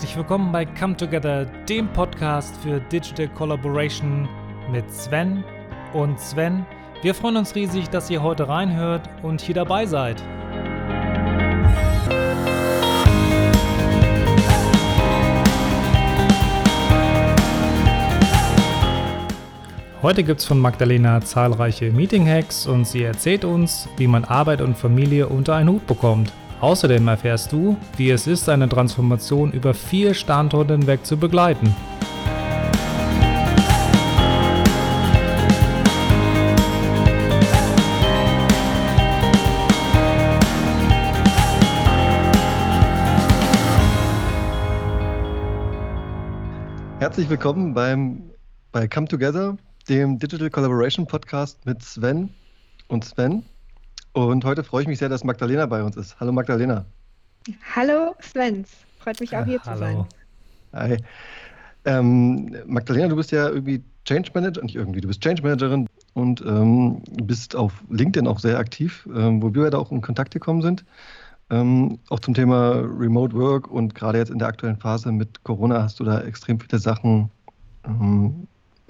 Herzlich willkommen bei Come Together, dem Podcast für Digital Collaboration mit Sven und Sven. Wir freuen uns riesig, dass ihr heute reinhört und hier dabei seid. Heute gibt es von Magdalena zahlreiche Meeting-Hacks und sie erzählt uns, wie man Arbeit und Familie unter einen Hut bekommt. Außerdem erfährst du, wie es ist, eine Transformation über vier Standorte hinweg zu begleiten. Herzlich willkommen beim, bei Come Together, dem Digital Collaboration Podcast mit Sven und Sven. Und heute freue ich mich sehr, dass Magdalena bei uns ist. Hallo Magdalena. Hallo Svens, freut mich auch hier ja, zu sein. Hi. Ähm, Magdalena, du bist ja irgendwie Change Manager, nicht irgendwie, du bist Change Managerin und ähm, bist auf LinkedIn auch sehr aktiv, ähm, wo wir da auch in Kontakt gekommen sind. Ähm, auch zum Thema Remote Work und gerade jetzt in der aktuellen Phase mit Corona hast du da extrem viele Sachen ähm,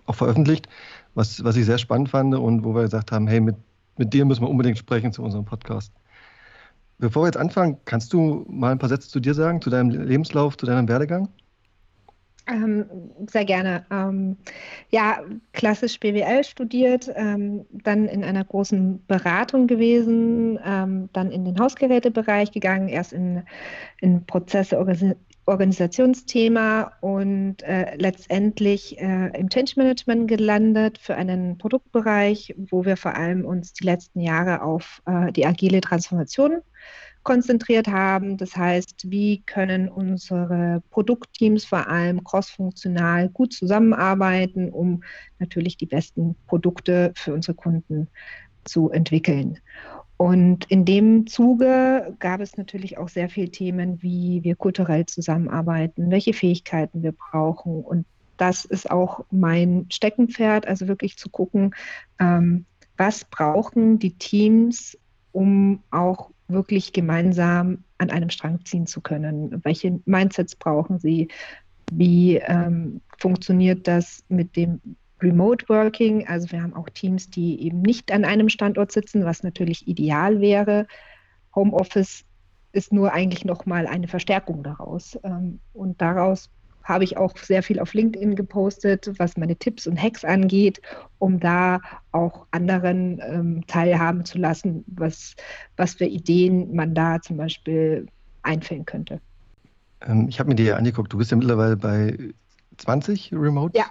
auch veröffentlicht, was, was ich sehr spannend fand und wo wir gesagt haben, hey, mit mit dir müssen wir unbedingt sprechen zu unserem Podcast. Bevor wir jetzt anfangen, kannst du mal ein paar Sätze zu dir sagen, zu deinem Lebenslauf, zu deinem Werdegang? Ähm, sehr gerne. Ähm, ja, klassisch BWL studiert, ähm, dann in einer großen Beratung gewesen, ähm, dann in den Hausgerätebereich gegangen, erst in, in Prozesse, Organisationsthema und äh, letztendlich äh, im Change Management gelandet für einen Produktbereich, wo wir vor allem uns die letzten Jahre auf äh, die agile Transformation konzentriert haben. Das heißt, wie können unsere Produktteams vor allem crossfunktional gut zusammenarbeiten, um natürlich die besten Produkte für unsere Kunden zu entwickeln. Und in dem Zuge gab es natürlich auch sehr viele Themen, wie wir kulturell zusammenarbeiten, welche Fähigkeiten wir brauchen. Und das ist auch mein Steckenpferd, also wirklich zu gucken, ähm, was brauchen die Teams, um auch wirklich gemeinsam an einem Strang ziehen zu können. Welche Mindsets brauchen sie? Wie ähm, funktioniert das mit dem Remote Working. Also wir haben auch Teams, die eben nicht an einem Standort sitzen, was natürlich ideal wäre. Homeoffice ist nur eigentlich nochmal eine Verstärkung daraus. Ähm, und daraus habe ich auch sehr viel auf LinkedIn gepostet, was meine Tipps und Hacks angeht, um da auch anderen ähm, teilhaben zu lassen, was, was für Ideen man da zum Beispiel einfällen könnte. Ähm, ich habe mir die ja angeguckt, du bist ja mittlerweile bei 20 Remote ja.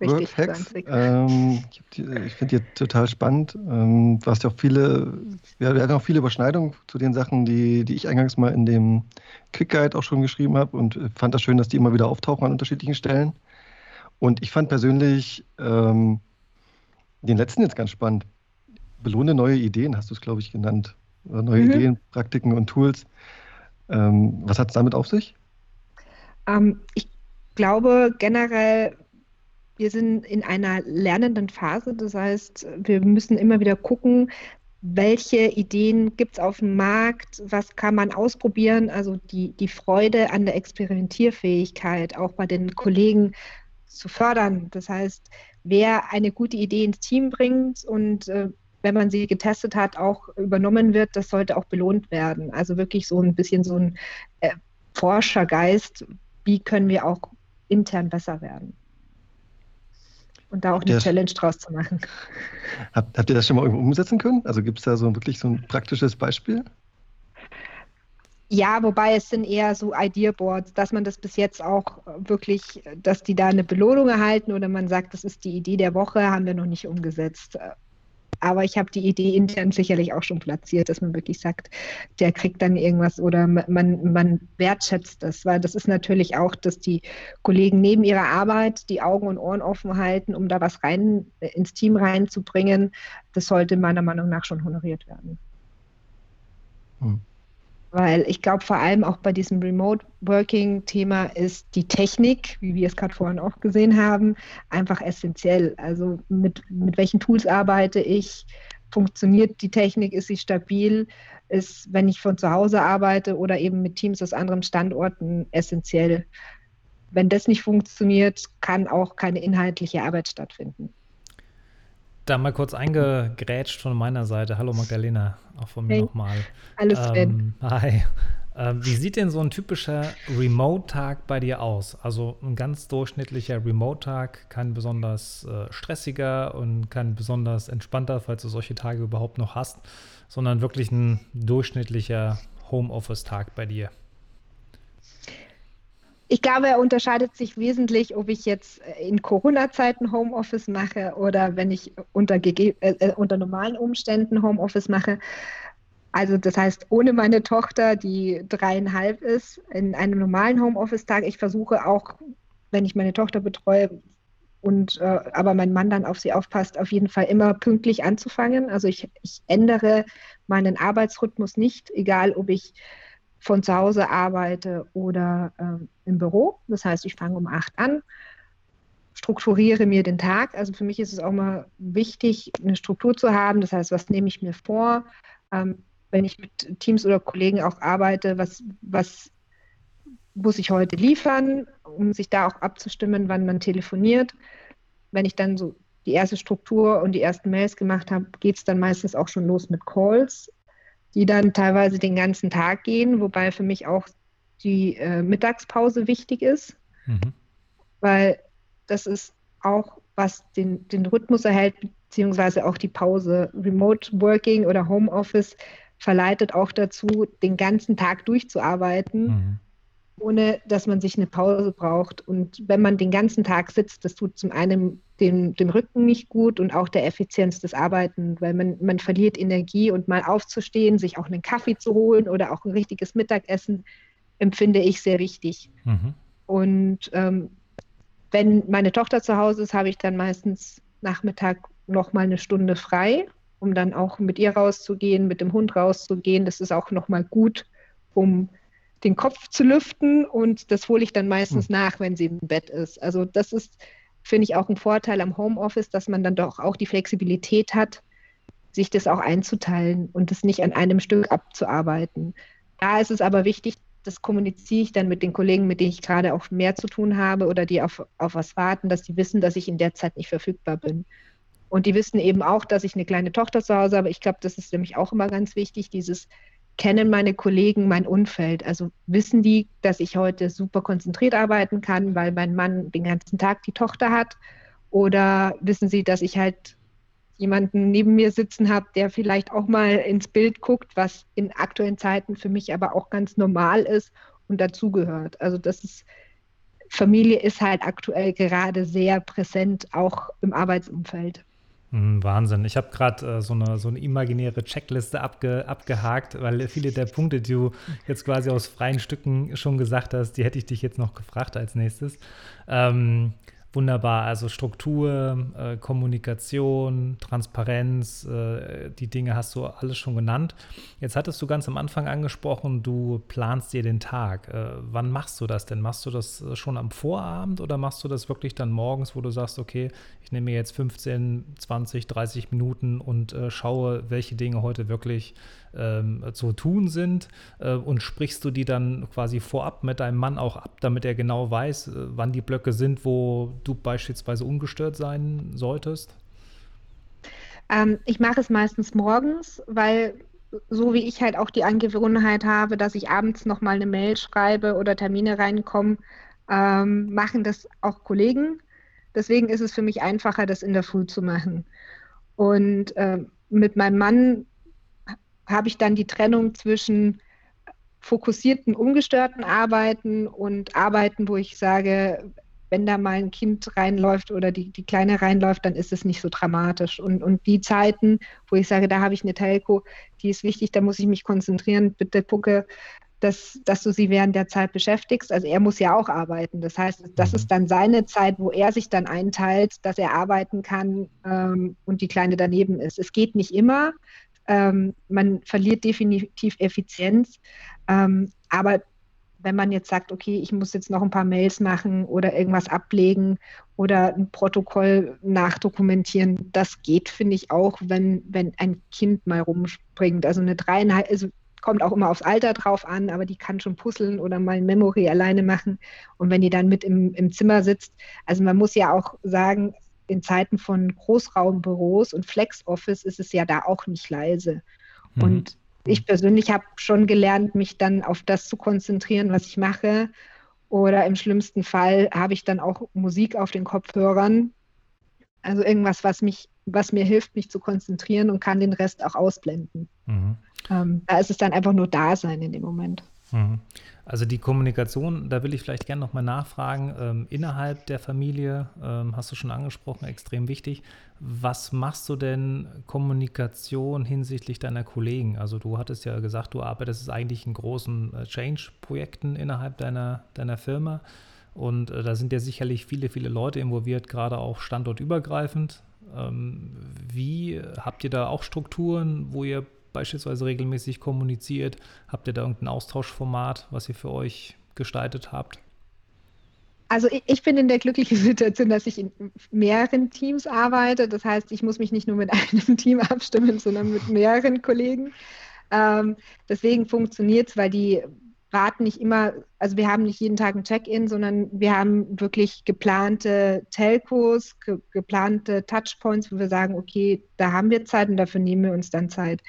Richtig, Hacks. Ähm, ich, ich finde die total spannend. Ähm, du hast ja auch viele, ja, wir hatten auch viele Überschneidungen zu den Sachen, die, die ich eingangs mal in dem Quick Guide auch schon geschrieben habe und fand das schön, dass die immer wieder auftauchen an unterschiedlichen Stellen. Und ich fand persönlich ähm, den letzten jetzt ganz spannend. Belohne neue Ideen, hast du es, glaube ich, genannt. Oder neue mhm. Ideen, Praktiken und Tools. Ähm, was hat es damit auf sich? Ähm, ich glaube generell, wir sind in einer lernenden Phase. Das heißt, wir müssen immer wieder gucken, welche Ideen gibt es auf dem Markt, was kann man ausprobieren. Also die, die Freude an der Experimentierfähigkeit auch bei den Kollegen zu fördern. Das heißt, wer eine gute Idee ins Team bringt und äh, wenn man sie getestet hat, auch übernommen wird, das sollte auch belohnt werden. Also wirklich so ein bisschen so ein äh, Forschergeist, wie können wir auch intern besser werden und da auch eine Challenge draus zu machen. Habt, habt ihr das schon mal irgendwo umsetzen können? Also gibt es da so wirklich so ein praktisches Beispiel? Ja, wobei es sind eher so Idea-Boards, dass man das bis jetzt auch wirklich, dass die da eine Belohnung erhalten oder man sagt, das ist die Idee der Woche, haben wir noch nicht umgesetzt. Aber ich habe die Idee intern sicherlich auch schon platziert, dass man wirklich sagt, der kriegt dann irgendwas oder man, man wertschätzt das, weil das ist natürlich auch, dass die Kollegen neben ihrer Arbeit die Augen und Ohren offen halten, um da was rein ins Team reinzubringen. Das sollte meiner Meinung nach schon honoriert werden. Hm. Weil ich glaube, vor allem auch bei diesem Remote Working-Thema ist die Technik, wie wir es gerade vorhin auch gesehen haben, einfach essentiell. Also mit, mit welchen Tools arbeite ich? Funktioniert die Technik? Ist sie stabil? Ist, wenn ich von zu Hause arbeite oder eben mit Teams aus anderen Standorten, essentiell. Wenn das nicht funktioniert, kann auch keine inhaltliche Arbeit stattfinden. Da mal kurz eingegrätscht von meiner Seite. Hallo Magdalena, auch von mir hey, nochmal. Alles ähm, Hi. Ähm, wie sieht denn so ein typischer Remote-Tag bei dir aus? Also ein ganz durchschnittlicher Remote-Tag, kein besonders äh, stressiger und kein besonders entspannter, falls du solche Tage überhaupt noch hast, sondern wirklich ein durchschnittlicher Homeoffice-Tag bei dir. Ich glaube, er unterscheidet sich wesentlich, ob ich jetzt äh, in Corona-Zeiten Homeoffice mache oder wenn ich unter, äh, äh, unter normalen Umständen Homeoffice mache. Also das heißt, ohne meine Tochter, die dreieinhalb ist, in einem normalen Homeoffice-Tag, ich versuche auch, wenn ich meine Tochter betreue und äh, aber mein Mann dann auf sie aufpasst, auf jeden Fall immer pünktlich anzufangen. Also ich, ich ändere meinen Arbeitsrhythmus nicht, egal ob ich von zu Hause arbeite oder äh, im Büro. Das heißt, ich fange um acht an, strukturiere mir den Tag. Also für mich ist es auch mal wichtig, eine Struktur zu haben. Das heißt, was nehme ich mir vor? Ähm, wenn ich mit Teams oder Kollegen auch arbeite, was, was muss ich heute liefern, um sich da auch abzustimmen, wann man telefoniert. Wenn ich dann so die erste Struktur und die ersten Mails gemacht habe, geht es dann meistens auch schon los mit Calls die dann teilweise den ganzen Tag gehen, wobei für mich auch die äh, Mittagspause wichtig ist, mhm. weil das ist auch, was den, den Rhythmus erhält, beziehungsweise auch die Pause. Remote Working oder Homeoffice verleitet auch dazu, den ganzen Tag durchzuarbeiten. Mhm ohne dass man sich eine Pause braucht. Und wenn man den ganzen Tag sitzt, das tut zum einen dem, dem Rücken nicht gut und auch der Effizienz des Arbeiten, weil man, man verliert Energie und mal aufzustehen, sich auch einen Kaffee zu holen oder auch ein richtiges Mittagessen, empfinde ich sehr wichtig. Mhm. Und ähm, wenn meine Tochter zu Hause ist, habe ich dann meistens Nachmittag noch mal eine Stunde frei, um dann auch mit ihr rauszugehen, mit dem Hund rauszugehen. Das ist auch noch mal gut, um den Kopf zu lüften und das hole ich dann meistens mhm. nach, wenn sie im Bett ist. Also das ist, finde ich, auch ein Vorteil am Homeoffice, dass man dann doch auch die Flexibilität hat, sich das auch einzuteilen und das nicht an einem Stück abzuarbeiten. Da ist es aber wichtig, das kommuniziere ich dann mit den Kollegen, mit denen ich gerade auch mehr zu tun habe oder die auf, auf was warten, dass die wissen, dass ich in der Zeit nicht verfügbar bin. Und die wissen eben auch, dass ich eine kleine Tochter zu Hause habe. Ich glaube, das ist nämlich auch immer ganz wichtig, dieses kennen meine Kollegen mein Umfeld? Also wissen die, dass ich heute super konzentriert arbeiten kann, weil mein Mann den ganzen Tag die Tochter hat? Oder wissen sie, dass ich halt jemanden neben mir sitzen habe, der vielleicht auch mal ins Bild guckt, was in aktuellen Zeiten für mich aber auch ganz normal ist und dazugehört. Also das ist, Familie ist halt aktuell gerade sehr präsent, auch im Arbeitsumfeld. Hm, Wahnsinn. Ich habe gerade äh, so, eine, so eine imaginäre Checkliste abge, abgehakt, weil viele der Punkte, die du jetzt quasi aus freien Stücken schon gesagt hast, die hätte ich dich jetzt noch gefragt als nächstes. Ähm, Wunderbar, also Struktur, äh, Kommunikation, Transparenz, äh, die Dinge hast du alles schon genannt. Jetzt hattest du ganz am Anfang angesprochen, du planst dir den Tag. Äh, wann machst du das denn? Machst du das äh, schon am Vorabend oder machst du das wirklich dann morgens, wo du sagst, okay, ich nehme mir jetzt 15, 20, 30 Minuten und äh, schaue, welche Dinge heute wirklich ähm, zu tun sind äh, und sprichst du die dann quasi vorab mit deinem Mann auch ab, damit er genau weiß, äh, wann die Blöcke sind, wo du beispielsweise ungestört sein solltest? Ähm, ich mache es meistens morgens, weil so wie ich halt auch die Angewohnheit habe, dass ich abends nochmal eine Mail schreibe oder Termine reinkommen, ähm, machen das auch Kollegen. Deswegen ist es für mich einfacher, das in der Früh zu machen. Und äh, mit meinem Mann habe ich dann die Trennung zwischen fokussierten, ungestörten Arbeiten und Arbeiten, wo ich sage, wenn da mal ein Kind reinläuft oder die, die Kleine reinläuft, dann ist es nicht so dramatisch. Und, und die Zeiten, wo ich sage, da habe ich eine Telco, die ist wichtig, da muss ich mich konzentrieren, bitte gucke, dass, dass du sie während der Zeit beschäftigst. Also er muss ja auch arbeiten. Das heißt, das ist mhm. dann seine Zeit, wo er sich dann einteilt, dass er arbeiten kann ähm, und die Kleine daneben ist. Es geht nicht immer, Ähm, man verliert definitiv Effizienz. Ähm, aber wenn man jetzt sagt, okay, ich muss jetzt noch ein paar Mails machen oder irgendwas ablegen oder ein Protokoll nachdokumentieren, das geht, finde ich auch, wenn, wenn ein Kind mal rumspringt. Also eine dreieinhalb, also kommt auch immer aufs Alter drauf an, aber die kann schon puzzeln oder mal ein Memory alleine machen. Und wenn die dann mit im, im Zimmer sitzt, also man muss ja auch sagen, in Zeiten von Großraumbüros und Flex-Office ist es ja da auch nicht leise. Mhm. Und ich persönlich habe schon gelernt, mich dann auf das zu konzentrieren, was ich mache. Oder im schlimmsten Fall habe ich dann auch Musik auf den Kopfhörern. Also irgendwas, was mich, was mir hilft, mich zu konzentrieren und kann den Rest auch ausblenden. Mhm. Ähm, da ist es dann einfach nur Dasein in dem Moment. Mhm. Also die Kommunikation, da will ich vielleicht gerne nochmal nachfragen, ähm, innerhalb der Familie, ähm, hast du schon angesprochen, extrem wichtig. Was machst du denn Kommunikation hinsichtlich deiner Kollegen? Also du hattest ja gesagt, du arbeitest eigentlich in großen äh, Change-Projekten innerhalb deiner, deiner Firma. Und äh, da sind ja sicherlich viele, viele Leute involviert, gerade auch standortübergreifend. Ähm, wie habt ihr da auch Strukturen, wo ihr beispielsweise regelmäßig kommuniziert? Habt ihr da irgendein Austauschformat, was ihr für euch gestaltet habt? Also ich bin in der glücklichen Situation, dass ich in mehreren Teams arbeite. Das heißt, ich muss mich nicht nur mit einem Team abstimmen, sondern mit mehreren Kollegen. Ähm, deswegen funktioniert es, weil die raten nicht immer, also wir haben nicht jeden Tag ein Check-in, sondern wir haben wirklich geplante Telcos, ge geplante Touchpoints, wo wir sagen, okay, da haben wir Zeit und dafür nehmen wir uns dann Zeit.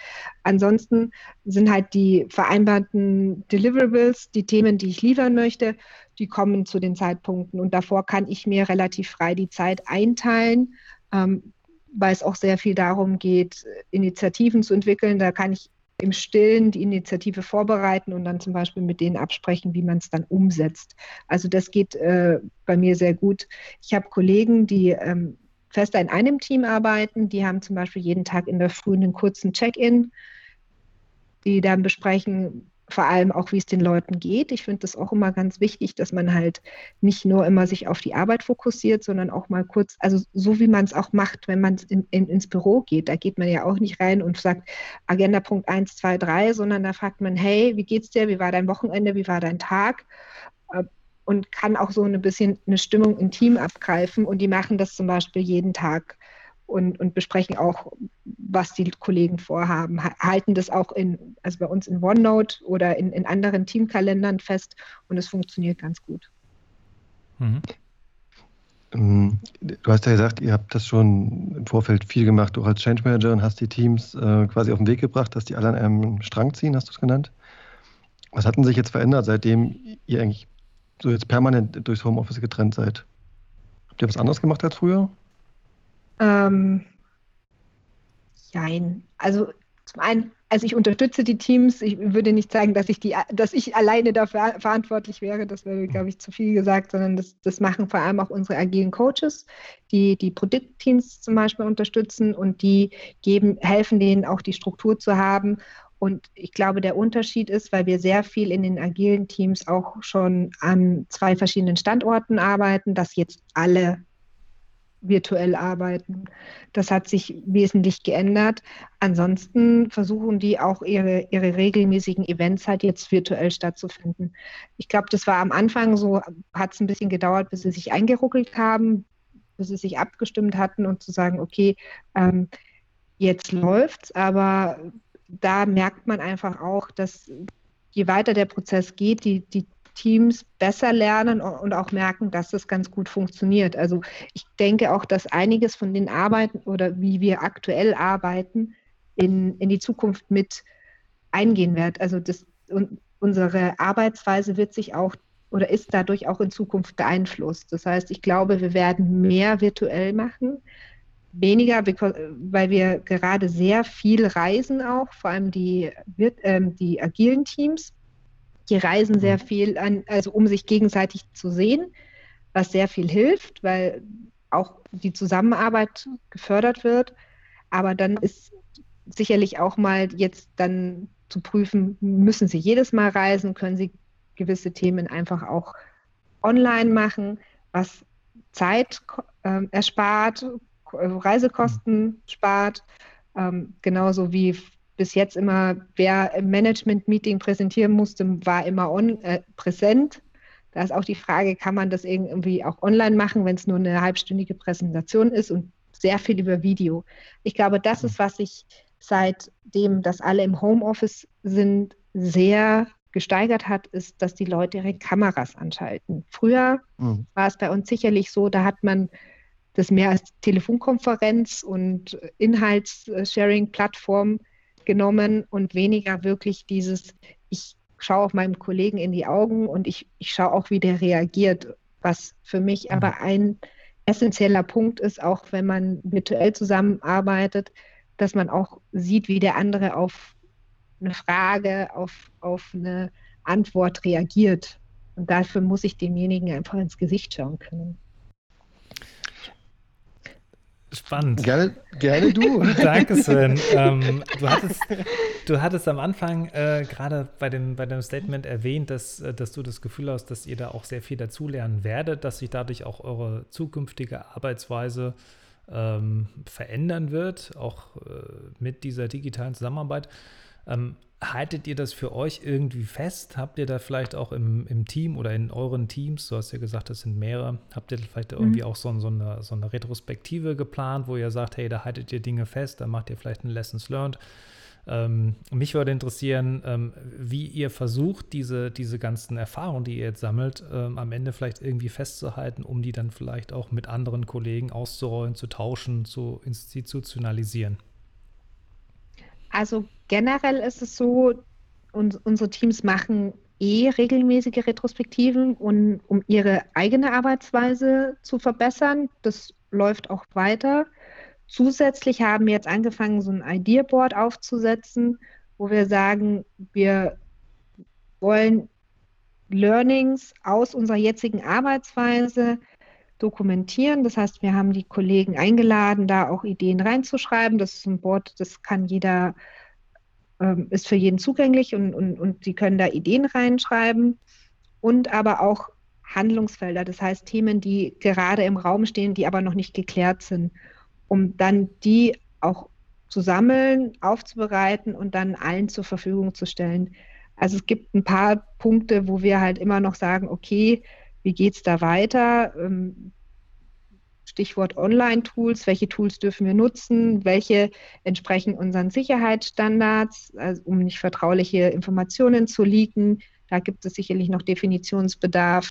Ansonsten sind halt die vereinbarten Deliverables, die Themen, die ich liefern möchte, die kommen zu den Zeitpunkten und davor kann ich mir relativ frei die Zeit einteilen. Ähm, weil es auch sehr viel darum geht, Initiativen zu entwickeln. Da kann ich im Stillen die Initiative vorbereiten und dann zum Beispiel mit denen absprechen, wie man es dann umsetzt. Also das geht äh, bei mir sehr gut. Ich habe Kollegen, die ähm, fester in einem Team arbeiten, die haben zum Beispiel jeden Tag in der Früh einen kurzen Check-in, die dann besprechen, vor allem auch, wie es den Leuten geht. Ich finde das auch immer ganz wichtig, dass man halt nicht nur immer sich auf die Arbeit fokussiert, sondern auch mal kurz, also so wie man es auch macht, wenn man in, in, ins Büro geht. Da geht man ja auch nicht rein und sagt Agenda Punkt 1, 2, 3, sondern da fragt man, hey, wie geht's dir? Wie war dein Wochenende? Wie war dein Tag? Äh, und kann auch so ein bisschen eine Stimmung im Team abgreifen. Und die machen das zum Beispiel jeden Tag und, und besprechen auch, was die Kollegen vorhaben, halten das auch in, also bei uns in OneNote oder in, in anderen Teamkalendern fest und es funktioniert ganz gut. Mhm. Ähm, du hast ja gesagt, ihr habt das schon im Vorfeld viel gemacht, auch als Change Manager und hast die Teams äh, quasi auf den Weg gebracht, dass die alle an einem Strang ziehen, hast du es genannt. Was hat denn sich jetzt verändert, seitdem ihr eigentlich so jetzt permanent durchs Homeoffice getrennt seid? Habt ihr was anderes gemacht als früher? Ähm, nein, also zum einen, also ich unterstütze die Teams. Ich würde nicht sagen, dass ich die, dass ich alleine dafür verantwortlich wäre. Das wäre, glaube ich, zu viel gesagt, sondern das, das machen vor allem auch unsere agilen Coaches, die die Produktteams zum Beispiel unterstützen und die geben, helfen denen auch die Struktur zu haben. Und ich glaube, der Unterschied ist, weil wir sehr viel in den agilen Teams auch schon an zwei verschiedenen Standorten arbeiten, dass jetzt alle virtuell arbeiten. Das hat sich wesentlich geändert. Ansonsten versuchen die auch ihre, ihre regelmäßigen Events halt jetzt virtuell stattzufinden. Ich glaube, das war am Anfang so, hat es ein bisschen gedauert, bis sie sich eingeruckelt haben, bis sie sich abgestimmt hatten und zu sagen, okay, ähm, jetzt läuft's, aber da merkt man einfach auch, dass je weiter der Prozess geht, die, die Teams besser lernen und auch merken, dass es ganz gut funktioniert. Also ich denke auch, dass einiges von den Arbeiten oder wie wir aktuell arbeiten, in, in die Zukunft mit eingehen wird. Also das, und unsere Arbeitsweise wird sich auch oder ist dadurch auch in Zukunft beeinflusst. Das heißt, ich glaube, wir werden mehr virtuell machen, weniger, weil wir gerade sehr viel reisen auch, vor allem die, ähm, die agilen Teams die reisen sehr mhm. viel an, also um sich gegenseitig zu sehen, was sehr viel hilft, weil auch die Zusammenarbeit gefördert wird. Aber dann ist sicherlich auch mal jetzt dann zu prüfen, müssen Sie jedes Mal reisen, können Sie gewisse Themen einfach auch online machen, was Zeit äh, erspart, Reisekosten spart, ähm, genauso wie bis jetzt immer, wer im Management-Meeting präsentieren musste, war immer on, äh, präsent. Da ist auch die Frage, kann man das irgendwie auch online machen, wenn es nur eine halbstündige Präsentation ist und sehr viel über Video. Ich glaube, das ist, was sich seitdem, dass alle im Homeoffice sind, sehr gesteigert hat, ist, dass die Leute ihre Kameras anschalten. Früher mhm. war es bei uns sicherlich so, da hat man das mehr als Telefonkonferenz und Inhaltssharing-Plattform genommen und weniger wirklich dieses, ich schaue auch meinem Kollegen in die Augen und ich, ich schaue auch, wie der reagiert, was für mich mhm. aber ein essentieller Punkt ist, auch wenn man virtuell zusammenarbeitet, dass man auch sieht, wie der andere auf eine Frage, auf, auf eine Antwort reagiert. Und dafür muss ich demjenigen einfach ins Gesicht schauen können. Spannend. Gerne, gerne du. Danke, Sven. ähm, du, hattest, du hattest am Anfang äh, gerade bei dem, bei dem Statement erwähnt, dass, äh, dass du das Gefühl hast, dass ihr da auch sehr viel dazulernen werdet, dass sich dadurch auch eure zukünftige Arbeitsweise ähm, verändern wird, auch äh, mit dieser digitalen Zusammenarbeit. Ähm, haltet ihr das für euch irgendwie fest? Habt ihr da vielleicht auch im, im Team oder in euren Teams, du hast ja gesagt, das sind mehrere, habt ihr vielleicht irgendwie mhm. auch so, so, eine, so eine Retrospektive geplant, wo ihr sagt, hey, da haltet ihr Dinge fest, da macht ihr vielleicht ein Lessons Learned? Ähm, mich würde interessieren, ähm, wie ihr versucht, diese, diese ganzen Erfahrungen, die ihr jetzt sammelt, ähm, am Ende vielleicht irgendwie festzuhalten, um die dann vielleicht auch mit anderen Kollegen auszurollen, zu tauschen, zu institutionalisieren. Also generell ist es so, und unsere Teams machen eh regelmäßige Retrospektiven, und, um ihre eigene Arbeitsweise zu verbessern. Das läuft auch weiter. Zusätzlich haben wir jetzt angefangen, so ein Idea Board aufzusetzen, wo wir sagen, wir wollen Learnings aus unserer jetzigen Arbeitsweise dokumentieren. Das heißt, wir haben die Kollegen eingeladen, da auch Ideen reinzuschreiben. Das ist ein Board, das kann jeder, ähm, ist für jeden zugänglich und, und, und sie können da Ideen reinschreiben. Und aber auch Handlungsfelder, das heißt Themen, die gerade im Raum stehen, die aber noch nicht geklärt sind, um dann die auch zu sammeln, aufzubereiten und dann allen zur Verfügung zu stellen. Also es gibt ein paar Punkte, wo wir halt immer noch sagen, okay, wie geht es da weiter? Ähm, Stichwort Online-Tools, welche Tools dürfen wir nutzen, welche entsprechen unseren Sicherheitsstandards, also um nicht vertrauliche Informationen zu leaken. Da gibt es sicherlich noch Definitionsbedarf.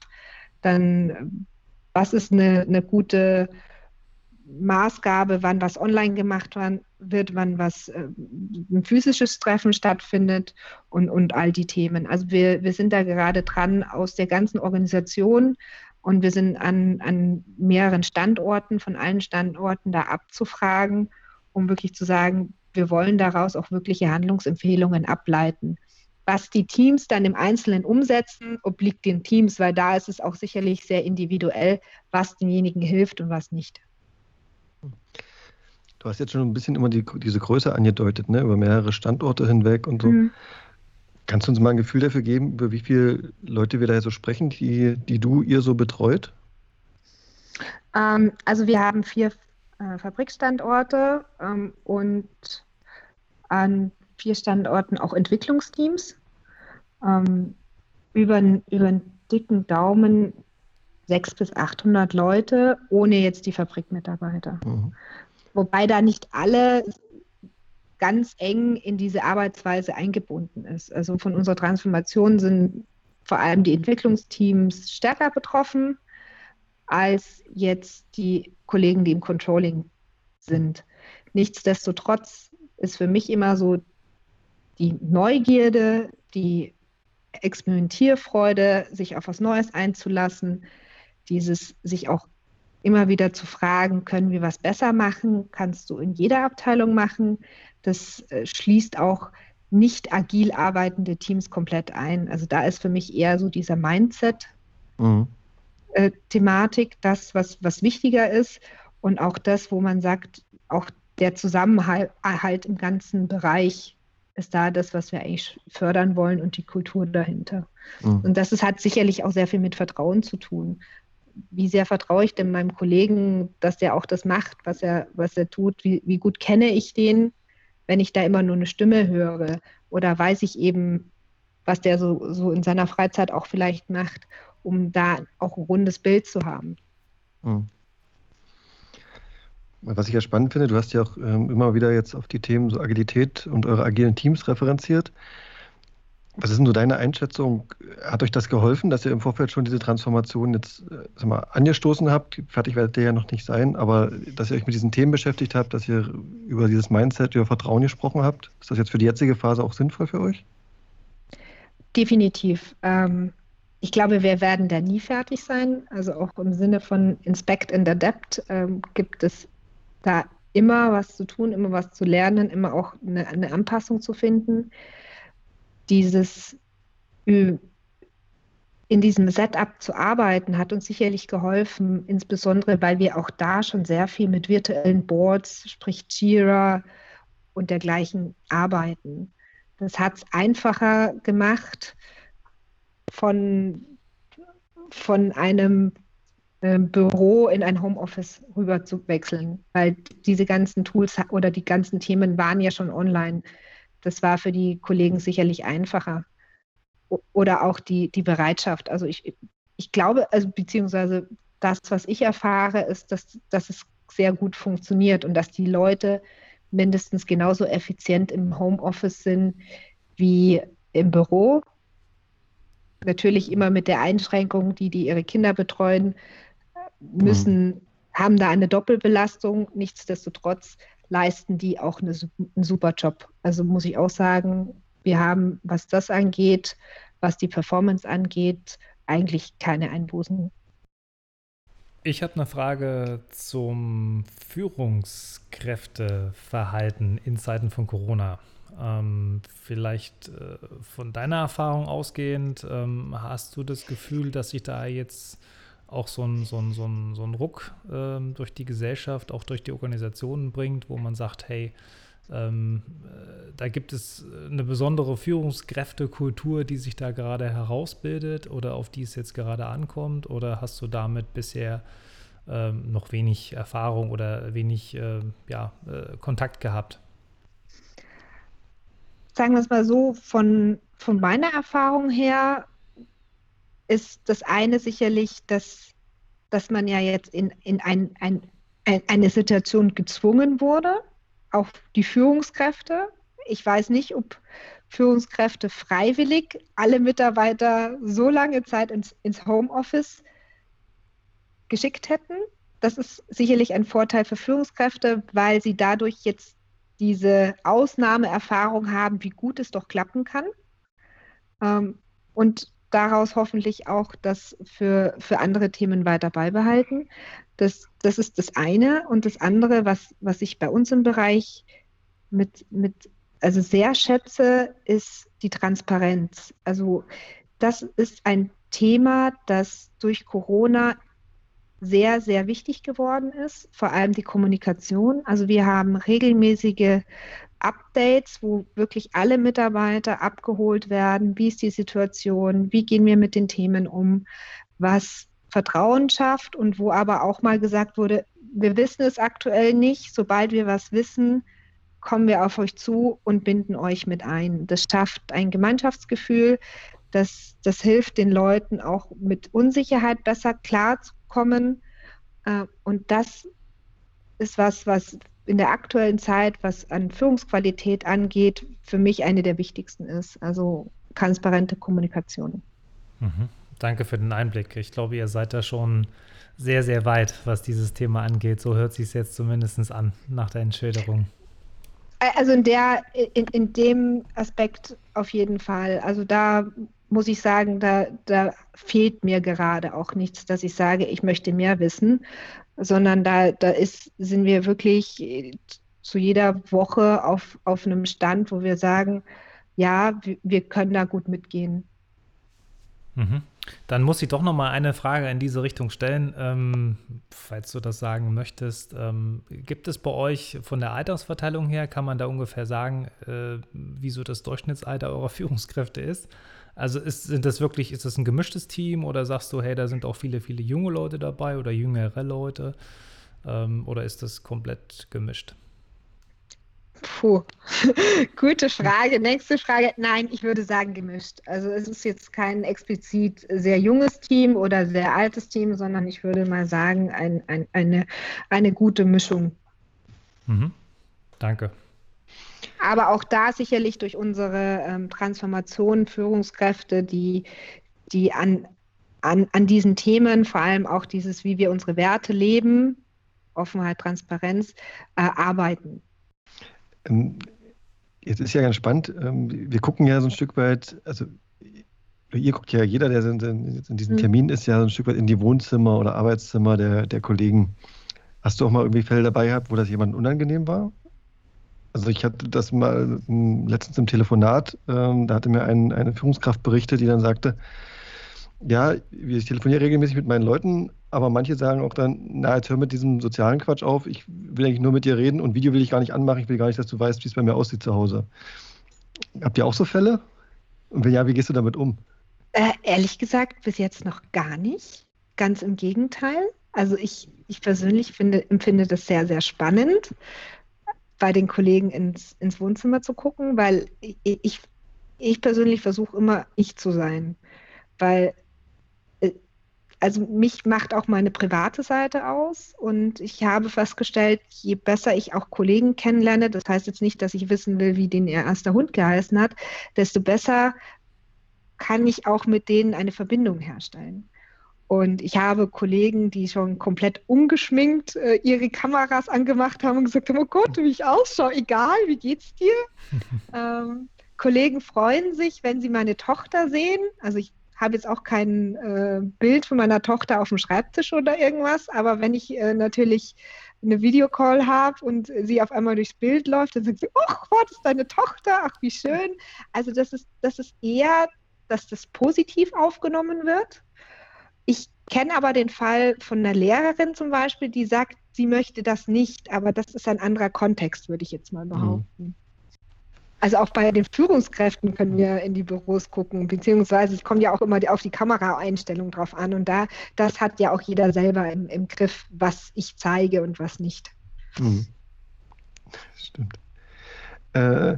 Dann, was ist eine, eine gute Maßgabe, wann was online gemacht wird, wann was äh, ein physisches Treffen stattfindet und, und all die Themen. Also wir, wir sind da gerade dran aus der ganzen Organisation und wir sind an, an mehreren Standorten, von allen Standorten da abzufragen, um wirklich zu sagen, wir wollen daraus auch wirkliche Handlungsempfehlungen ableiten. Was die Teams dann im Einzelnen umsetzen, obliegt den Teams, weil da ist es auch sicherlich sehr individuell, was denjenigen hilft und was nicht. Du hast jetzt schon ein bisschen immer die, diese Größe angedeutet, ne? über mehrere Standorte hinweg und so. Mhm. Kannst du uns mal ein Gefühl dafür geben, über wie viele Leute wir da so sprechen, die, die du ihr so betreut? Ähm, also wir haben vier äh, Fabrikstandorte ähm, und an vier Standorten auch Entwicklungsteams. Ähm, über, über einen dicken Daumen 600 bis 800 Leute, ohne jetzt die Fabrikmitarbeiter. Mhm. Wobei da nicht alle ganz eng in diese Arbeitsweise eingebunden ist. Also von unserer Transformation sind vor allem die Entwicklungsteams stärker betroffen als jetzt die Kollegen, die im Controlling sind. Nichtsdestotrotz ist für mich immer so die Neugierde, die Experimentierfreude, sich auf was Neues einzulassen, dieses sich auch immer wieder zu fragen, können wir was besser machen, kannst du in jeder Abteilung machen. Das äh, schließt auch nicht agil arbeitende Teams komplett ein. Also da ist für mich eher so dieser Mindset-Thematik, mhm. äh, das, was, was wichtiger ist und auch das, wo man sagt, auch der Zusammenhalt im ganzen Bereich ist da das, was wir eigentlich fördern wollen und die Kultur dahinter. Mhm. Und das ist, hat sicherlich auch sehr viel mit Vertrauen zu tun wie sehr vertraue ich denn meinem Kollegen, dass der auch das macht, was er, was er tut? Wie, wie gut kenne ich den? wenn ich da immer nur eine Stimme höre oder weiß ich eben, was der so, so in seiner Freizeit auch vielleicht macht, um da auch ein rundes Bild zu haben. Mhm. Was ich ja spannend finde, du hast ja auch ähm, immer wieder jetzt auf die Themen so Agilität und eure agilen Teams referenziert. Was ist denn so deine Einschätzung? Hat euch das geholfen, dass ihr im Vorfeld schon diese Transformation jetzt äh, sag mal, angestoßen habt? Fertig werdet ihr ja noch nicht sein, aber dass ihr euch mit diesen Themen beschäftigt habt, dass ihr über dieses Mindset, über Vertrauen gesprochen habt, ist das jetzt für die jetzige Phase auch sinnvoll für euch? Definitiv. Ähm, ich glaube, wir werden da nie fertig sein. Also auch im Sinne von Inspect and Adapt ähm, gibt es da immer was zu tun, immer was zu lernen, immer auch eine, eine Anpassung zu finden dieses in diesem Setup zu arbeiten, hat uns sicherlich geholfen, insbesondere weil wir auch da schon sehr viel mit virtuellen Boards, sprich Jira und dergleichen arbeiten. Das hat es einfacher gemacht, von, von einem äh, Büro in ein Homeoffice rüber zu wechseln, weil diese ganzen Tools oder die ganzen Themen waren ja schon online. Das war für die Kollegen sicherlich einfacher. Oder auch die, die Bereitschaft. Also ich, ich glaube, also beziehungsweise das, was ich erfahre, ist, dass, dass es sehr gut funktioniert und dass die Leute mindestens genauso effizient im Homeoffice sind wie im Büro. Natürlich immer mit der Einschränkung, die, die ihre Kinder betreuen, müssen, mhm. haben da eine Doppelbelastung. Nichtsdestotrotz leisten die auch eine, einen super Job. Also muss ich auch sagen, wir haben, was das angeht, was die Performance angeht, eigentlich keine Einbußen. Ich habe eine Frage zum Führungskräfteverhalten in Zeiten von Corona. Ähm, vielleicht äh, von deiner Erfahrung ausgehend, ähm, hast du das Gefühl, dass sich da jetzt auch so ein, so ein, so ein, so ein Ruck ähm, durch die Gesellschaft, auch durch die Organisationen bringt, wo man sagt, hey, ähm, äh, da gibt es eine besondere Führungskräftekultur, die sich da gerade herausbildet oder auf die es jetzt gerade ankommt? Oder hast du damit bisher ähm, noch wenig Erfahrung oder wenig äh, ja, äh, Kontakt gehabt? Sagen wir es mal so, von, von meiner Erfahrung her ist das eine sicherlich, dass, dass man ja jetzt in, in ein, ein, ein, eine Situation gezwungen wurde, auch die Führungskräfte. Ich weiß nicht, ob Führungskräfte freiwillig alle Mitarbeiter so lange Zeit ins, ins Homeoffice geschickt hätten. Das ist sicherlich ein Vorteil für Führungskräfte, weil sie dadurch jetzt diese Ausnahmeerfahrung haben, wie gut es doch klappen kann. Ähm, und daraus hoffentlich auch das für, für andere Themen weiter beibehalten. Das, das ist das eine. Und das andere, was, was ich bei uns im Bereich mit, mit, also sehr schätze, ist die Transparenz. Also das ist ein Thema, das durch Corona sehr, sehr wichtig geworden ist, vor allem die Kommunikation. Also wir haben regelmäßige Updates, wo wirklich alle Mitarbeiter abgeholt werden. Wie ist die Situation? Wie gehen wir mit den Themen um? Was Vertrauen schafft und wo aber auch mal gesagt wurde, wir wissen es aktuell nicht. Sobald wir was wissen, kommen wir auf euch zu und binden euch mit ein. Das schafft ein Gemeinschaftsgefühl. Das, das hilft den Leuten auch mit Unsicherheit besser klarzukommen. Äh, und das ist was, was in der aktuellen Zeit, was an Führungsqualität angeht, für mich eine der wichtigsten ist. Also transparente Kommunikation. Mhm. Danke für den Einblick. Ich glaube, ihr seid da schon sehr, sehr weit, was dieses Thema angeht. So hört sich es jetzt zumindest an nach der Entschilderung. Also in der, in, in dem Aspekt auf jeden Fall. Also da muss ich sagen, da, da fehlt mir gerade auch nichts, dass ich sage, ich möchte mehr wissen, sondern da, da ist, sind wir wirklich äh, zu jeder Woche auf, auf einem Stand, wo wir sagen, ja, wir, wir können da gut mitgehen. Mhm. Dann muss ich doch noch mal eine Frage in diese Richtung stellen, ähm, falls du das sagen möchtest. Ähm, gibt es bei euch von der Altersverteilung her, kann man da ungefähr sagen, äh, wieso das Durchschnittsalter eurer Führungskräfte ist? Also ist, sind das wirklich, ist das ein gemischtes Team oder sagst du, hey, da sind auch viele, viele junge Leute dabei oder jüngere Leute? Ähm, oder ist das komplett gemischt? Puh, gute Frage. Nächste Frage. Nein, ich würde sagen gemischt. Also es ist jetzt kein explizit sehr junges Team oder sehr altes Team, sondern ich würde mal sagen ein, ein, eine, eine gute Mischung. Mhm. Danke. Aber auch da sicherlich durch unsere ähm, Transformation, Führungskräfte, die, die an, an, an diesen Themen, vor allem auch dieses, wie wir unsere Werte leben, Offenheit, Transparenz, äh, arbeiten. Ähm, jetzt ist ja ganz spannend. Ähm, wir gucken ja so ein Stück weit, also ihr guckt ja, jeder, der in, diesem mhm. Termin ist, ja so ein Stück weit in die Wohnzimmer oder Arbeitszimmer der, der Kollegen. Hast du auch mal irgendwie Fälle dabei gehabt, wo das jemandem unangenehm war? Also ich hatte das mal letztens im Telefonat, ähm, da hatte mir ein, eine Führungskraft berichtet, die dann sagte, ja, ich telefoniere regelmäßig mit meinen Leuten, aber manche sagen auch dann, na, jetzt hör mit diesem sozialen Quatsch auf, ich will eigentlich nur mit dir reden und Video will ich gar nicht anmachen, ich will gar nicht, dass du weißt, wie es bei mir aussieht zu Hause. Habt ihr auch so Fälle? Und wenn ja, wie gehst du damit um? Äh, ehrlich gesagt, bis jetzt noch gar nicht. Ganz im Gegenteil. Also ich, ich persönlich finde, empfinde das sehr, sehr spannend, bei den Kollegen ins, ins Wohnzimmer zu gucken, weil ich, ich, ich persönlich versuche immer ich zu sein. Weil also mich macht auch meine private Seite aus und ich habe festgestellt, je besser ich auch Kollegen kennenlerne, das heißt jetzt nicht, dass ich wissen will, wie den ihr erster Hund geheißen hat, desto besser kann ich auch mit denen eine Verbindung herstellen. Und ich habe Kollegen, die schon komplett ungeschminkt äh, ihre Kameras angemacht haben und gesagt haben, oh Gott, wie ich ausschaue, egal, wie geht's dir? ähm, Kollegen freuen sich, wenn sie meine Tochter sehen. Also ich habe jetzt auch kein äh, Bild von meiner Tochter auf dem Schreibtisch oder irgendwas, aber wenn ich äh, natürlich eine Videocall habe und sie auf einmal durchs Bild läuft, dann sagt sie, oh Gott, das ist deine Tochter, ach wie schön. Also das ist, das ist eher, dass das positiv aufgenommen wird. Ich kenne aber den Fall von einer Lehrerin zum Beispiel, die sagt, sie möchte das nicht, aber das ist ein anderer Kontext, würde ich jetzt mal mhm. behaupten. Mhm. Also auch bei den Führungskräften können wir in die Büros gucken, beziehungsweise es kommt ja auch immer auf die Kameraeinstellung drauf an. Und da, das hat ja auch jeder selber im, im Griff, was ich zeige und was nicht. Mhm. Stimmt. Äh,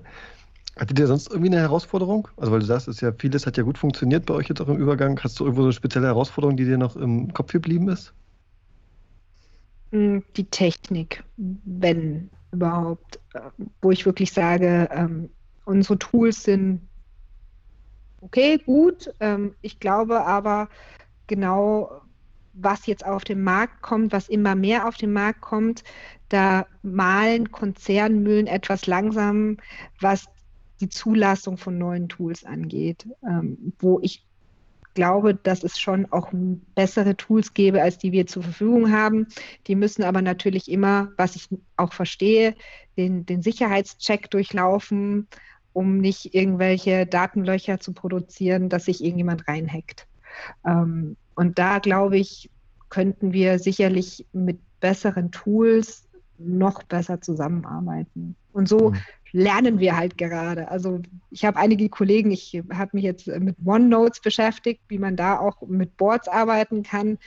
hattet ihr sonst irgendwie eine Herausforderung? Also weil du sagst, es ja vieles hat ja gut funktioniert bei euch jetzt auch im Übergang. Hast du irgendwo so eine spezielle Herausforderung, die dir noch im Kopf geblieben ist? Hm, die Technik, wenn überhaupt, äh, wo ich wirklich sage, ähm, unsere Tools sind okay, gut. Ähm, ich glaube aber genau, was jetzt auf den Markt kommt, was immer mehr auf den Markt kommt, da malen Konzernmühlen etwas langsam, was die Zulassung von neuen Tools angeht, ähm, wo ich glaube, dass es schon auch bessere Tools gäbe, als die wir zur Verfügung haben. Die müssen aber natürlich immer, was ich auch verstehe, den, den Sicherheitscheck durchlaufen, um nicht irgendwelche Datenlöcher zu produzieren, dass sich irgendjemand reinhackt. Ähm, und da glaube ich, könnten wir sicherlich mit besseren Tools noch besser zusammenarbeiten. Und so mhm lernen wir halt gerade. Also ich habe einige Kollegen, ich habe mich jetzt mit OneNotes beschäftigt, wie man da auch mit Boards arbeiten kann.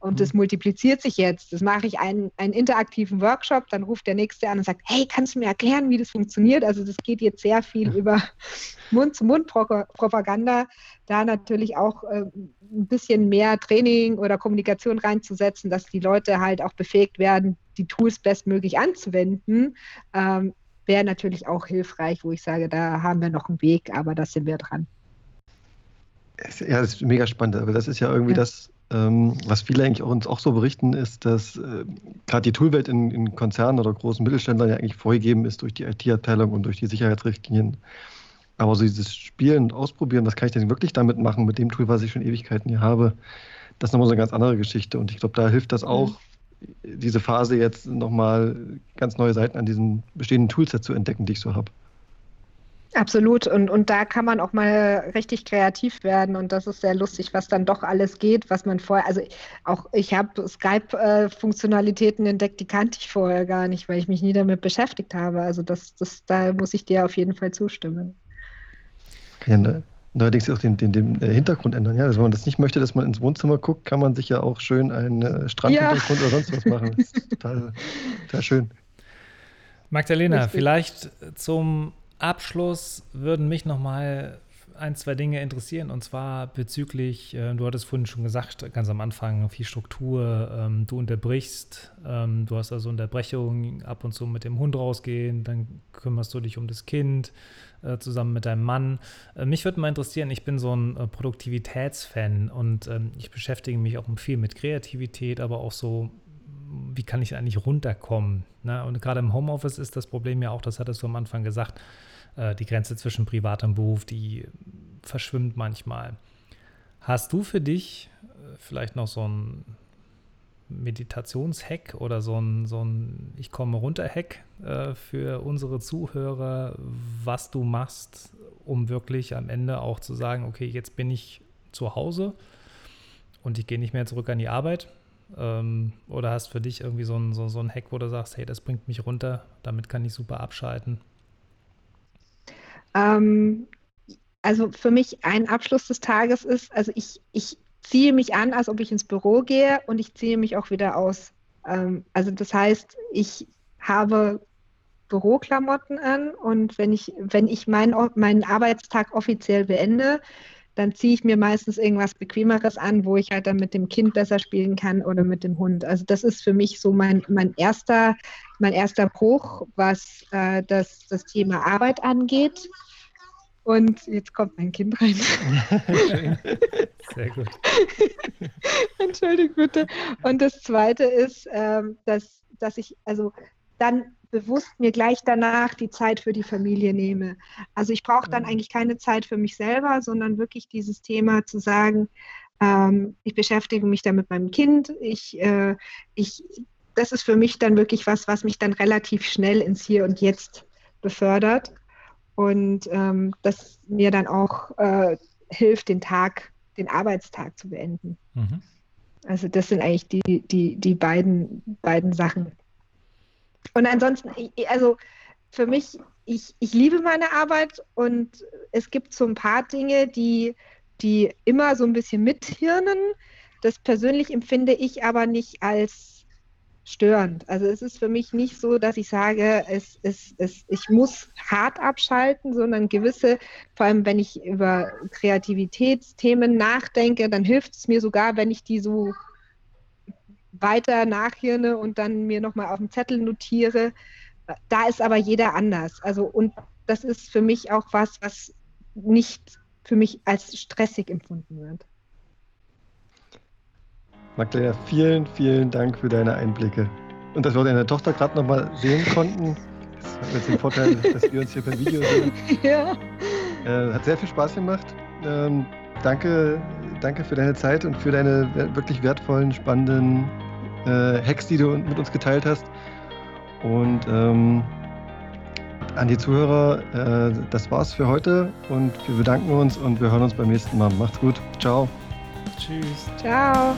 Und mhm. das multipliziert sich jetzt. Das mache ich einen, einen interaktiven Workshop, dann ruft der Nächste an und sagt, hey, kannst du mir erklären, wie das funktioniert? Also das geht jetzt sehr viel über Mund-zu-Mund-Propaganda, da natürlich auch äh, ein bisschen mehr Training oder Kommunikation reinzusetzen, dass die Leute halt auch befähigt werden, die Tools bestmöglich anzuwenden. Ähm, wäre natürlich auch hilfreich, wo ich sage, da haben wir noch einen Weg, aber da sind wir dran. Ja, das ist mega spannend. Aber das ist ja irgendwie ja. das, ähm, was viele eigentlich auch uns auch so berichten, ist, dass äh, gerade die Toolwelt in, in, Konzernen oder großen Mittelständlern ja eigentlich vorgegeben ist durch die IT-Abteilung und durch die Sicherheitsrichtlinien. Aber so dieses Spielen und Ausprobieren, was kann ich denn wirklich damit machen, mit dem Tool, was ich schon Ewigkeiten hier habe, das ist nochmal so eine ganz andere Geschichte. Und ich glaube, da hilft das mhm. auch, diese Phase jetzt nochmal ganz neue Seiten an diesen bestehenden Toolset zu entdecken, die ich so habe. Absolut. Und, und da kann man auch mal richtig kreativ werden. Und das ist sehr lustig, was dann doch alles geht, was man vorher, also auch ich habe Skype-Funktionalitäten entdeckt, die kannte ich vorher gar nicht, weil ich mich nie damit beschäftigt habe. Also das, das, da muss ich dir auf jeden Fall zustimmen. Ja, ne? Neuerdings auch den, den, den äh, Hintergrund ändern. Ja, also wenn man das nicht möchte, dass man ins Wohnzimmer guckt, kann man sich ja auch schön einen äh, Strandhintergrund ja. oder sonst was machen. Das ist total, total schön. Magdalena, Richtig. vielleicht zum Abschluss würden mich nochmal ein, zwei Dinge interessieren und zwar bezüglich, äh, du hattest vorhin schon gesagt, ganz am Anfang, viel Struktur, ähm, du unterbrichst, ähm, du hast also Unterbrechungen, ab und zu mit dem Hund rausgehen, dann kümmerst du dich um das Kind äh, zusammen mit deinem Mann. Äh, mich würde mal interessieren, ich bin so ein äh, Produktivitätsfan und ähm, ich beschäftige mich auch viel mit Kreativität, aber auch so wie kann ich eigentlich runterkommen? Ne? Und gerade im Homeoffice ist das Problem ja auch, das hattest du am Anfang gesagt, die Grenze zwischen Privat und Beruf, die verschwimmt manchmal. Hast du für dich vielleicht noch so ein Meditationshack oder so ein, so ein Ich komme runter Hack äh, für unsere Zuhörer, was du machst, um wirklich am Ende auch zu sagen, okay, jetzt bin ich zu Hause und ich gehe nicht mehr zurück an die Arbeit? Ähm, oder hast für dich irgendwie so ein, so, so ein Hack, wo du sagst, hey, das bringt mich runter, damit kann ich super abschalten? Ähm, also für mich ein Abschluss des Tages ist, also ich, ich ziehe mich an, als ob ich ins Büro gehe und ich ziehe mich auch wieder aus. Ähm, also das heißt, ich habe Büroklamotten an und wenn ich, wenn ich mein, meinen Arbeitstag offiziell beende, dann ziehe ich mir meistens irgendwas Bequemeres an, wo ich halt dann mit dem Kind besser spielen kann oder mit dem Hund. Also das ist für mich so mein, mein, erster, mein erster Bruch, was äh, das, das Thema Arbeit angeht. Und jetzt kommt mein Kind rein. Sehr gut. Entschuldigung bitte. Und das Zweite ist, ähm, dass, dass ich also dann bewusst mir gleich danach die Zeit für die Familie nehme. Also ich brauche dann mhm. eigentlich keine Zeit für mich selber, sondern wirklich dieses Thema zu sagen, ähm, ich beschäftige mich da mit meinem Kind. Ich, äh, ich, das ist für mich dann wirklich was, was mich dann relativ schnell ins Hier und Jetzt befördert und ähm, das mir dann auch äh, hilft, den Tag, den Arbeitstag zu beenden. Mhm. Also das sind eigentlich die, die, die beiden, beiden Sachen. Und ansonsten, also für mich, ich, ich liebe meine Arbeit und es gibt so ein paar Dinge, die, die immer so ein bisschen mithirnen. Das persönlich empfinde ich aber nicht als störend. Also es ist für mich nicht so, dass ich sage, es, es, es, ich muss hart abschalten, sondern gewisse, vor allem wenn ich über Kreativitätsthemen nachdenke, dann hilft es mir sogar, wenn ich die so weiter nachhirne und dann mir nochmal auf dem Zettel notiere. Da ist aber jeder anders. Also, und das ist für mich auch was, was nicht für mich als stressig empfunden wird. Magdalena, vielen, vielen Dank für deine Einblicke. Und dass wir deine Tochter gerade nochmal sehen konnten. Das hat jetzt den Vorteil, dass wir uns hier per Video sehen. Ja. Äh, hat sehr viel Spaß gemacht. Ähm, danke, danke für deine Zeit und für deine wirklich wertvollen, spannenden äh, Hacks, die du mit uns geteilt hast. Und ähm, an die Zuhörer, äh, das war's für heute und wir bedanken uns und wir hören uns beim nächsten Mal. Macht's gut. Ciao. Tschüss. Ciao.